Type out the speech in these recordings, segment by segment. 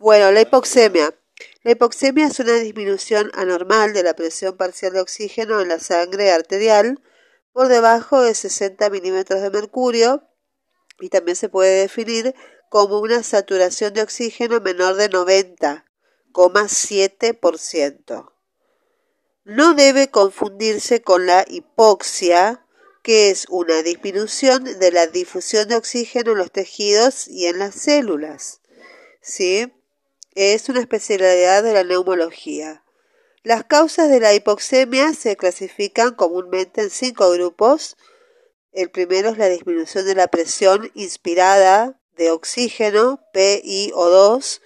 Bueno, la hipoxemia. La hipoxemia es una disminución anormal de la presión parcial de oxígeno en la sangre arterial por debajo de 60 milímetros de mercurio y también se puede definir como una saturación de oxígeno menor de 90,7%. No debe confundirse con la hipoxia, que es una disminución de la difusión de oxígeno en los tejidos y en las células. ¿Sí? Es una especialidad de la neumología. Las causas de la hipoxemia se clasifican comúnmente en cinco grupos. El primero es la disminución de la presión inspirada de oxígeno, PiO2,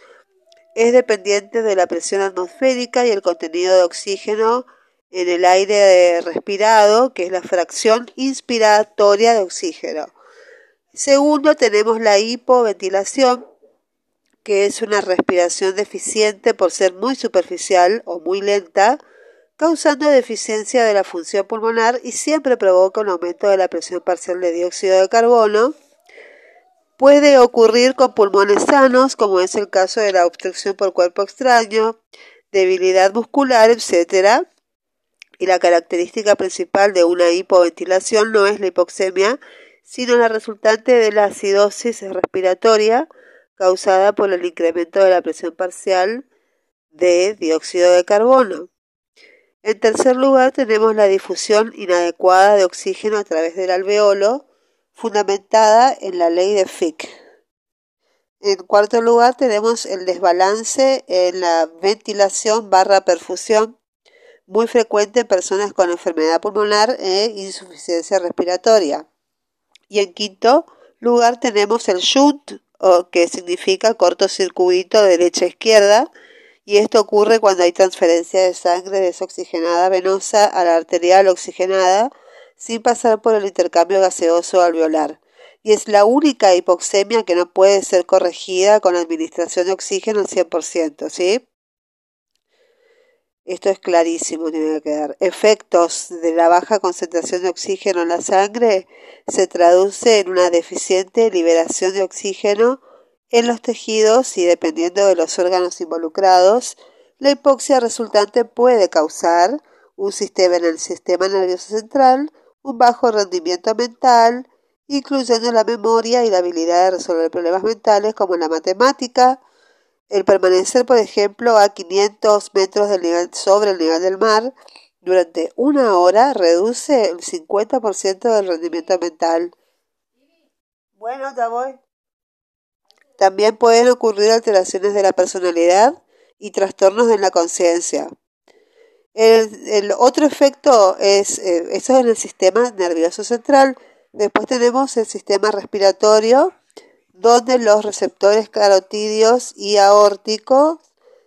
es dependiente de la presión atmosférica y el contenido de oxígeno en el aire respirado, que es la fracción inspiratoria de oxígeno. Segundo, tenemos la hipoventilación, que es una respiración deficiente por ser muy superficial o muy lenta, causando deficiencia de la función pulmonar y siempre provoca un aumento de la presión parcial de dióxido de carbono. Puede ocurrir con pulmones sanos, como es el caso de la obstrucción por cuerpo extraño, debilidad muscular, etc. Y la característica principal de una hipoventilación no es la hipoxemia, sino la resultante de la acidosis respiratoria causada por el incremento de la presión parcial de dióxido de carbono. En tercer lugar, tenemos la difusión inadecuada de oxígeno a través del alveolo, fundamentada en la ley de Fick. En cuarto lugar, tenemos el desbalance en la ventilación barra perfusión, muy frecuente en personas con enfermedad pulmonar e insuficiencia respiratoria. Y en quinto lugar, tenemos el shunt, que significa cortocircuito derecha-izquierda, y esto ocurre cuando hay transferencia de sangre desoxigenada venosa a la arterial oxigenada sin pasar por el intercambio gaseoso alveolar. Y es la única hipoxemia que no puede ser corregida con administración de oxígeno al 100%, ¿sí? Esto es clarísimo, tiene que quedar. Efectos de la baja concentración de oxígeno en la sangre se traduce en una deficiente liberación de oxígeno en los tejidos y dependiendo de los órganos involucrados, la hipoxia resultante puede causar un sistema en el sistema nervioso central, un bajo rendimiento mental, incluyendo la memoria y la habilidad de resolver problemas mentales como la matemática, el permanecer, por ejemplo, a 500 metros sobre el nivel del mar durante una hora reduce el 50% del rendimiento mental. Bueno, ya voy. También pueden ocurrir alteraciones de la personalidad y trastornos de la conciencia. El, otro efecto es, eh, eso es en el sistema nervioso central. Después tenemos el sistema respiratorio, donde los receptores carotidios y aórticos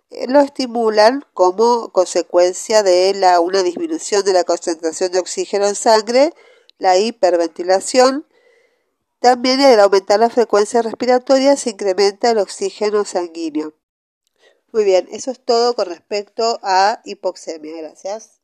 eh, lo estimulan como consecuencia de la, una disminución de la concentración de oxígeno en sangre, la hiperventilación. También al aumentar la frecuencia respiratoria se incrementa el oxígeno sanguíneo. Muy bien, eso es todo con respecto a hipoxemia. Gracias.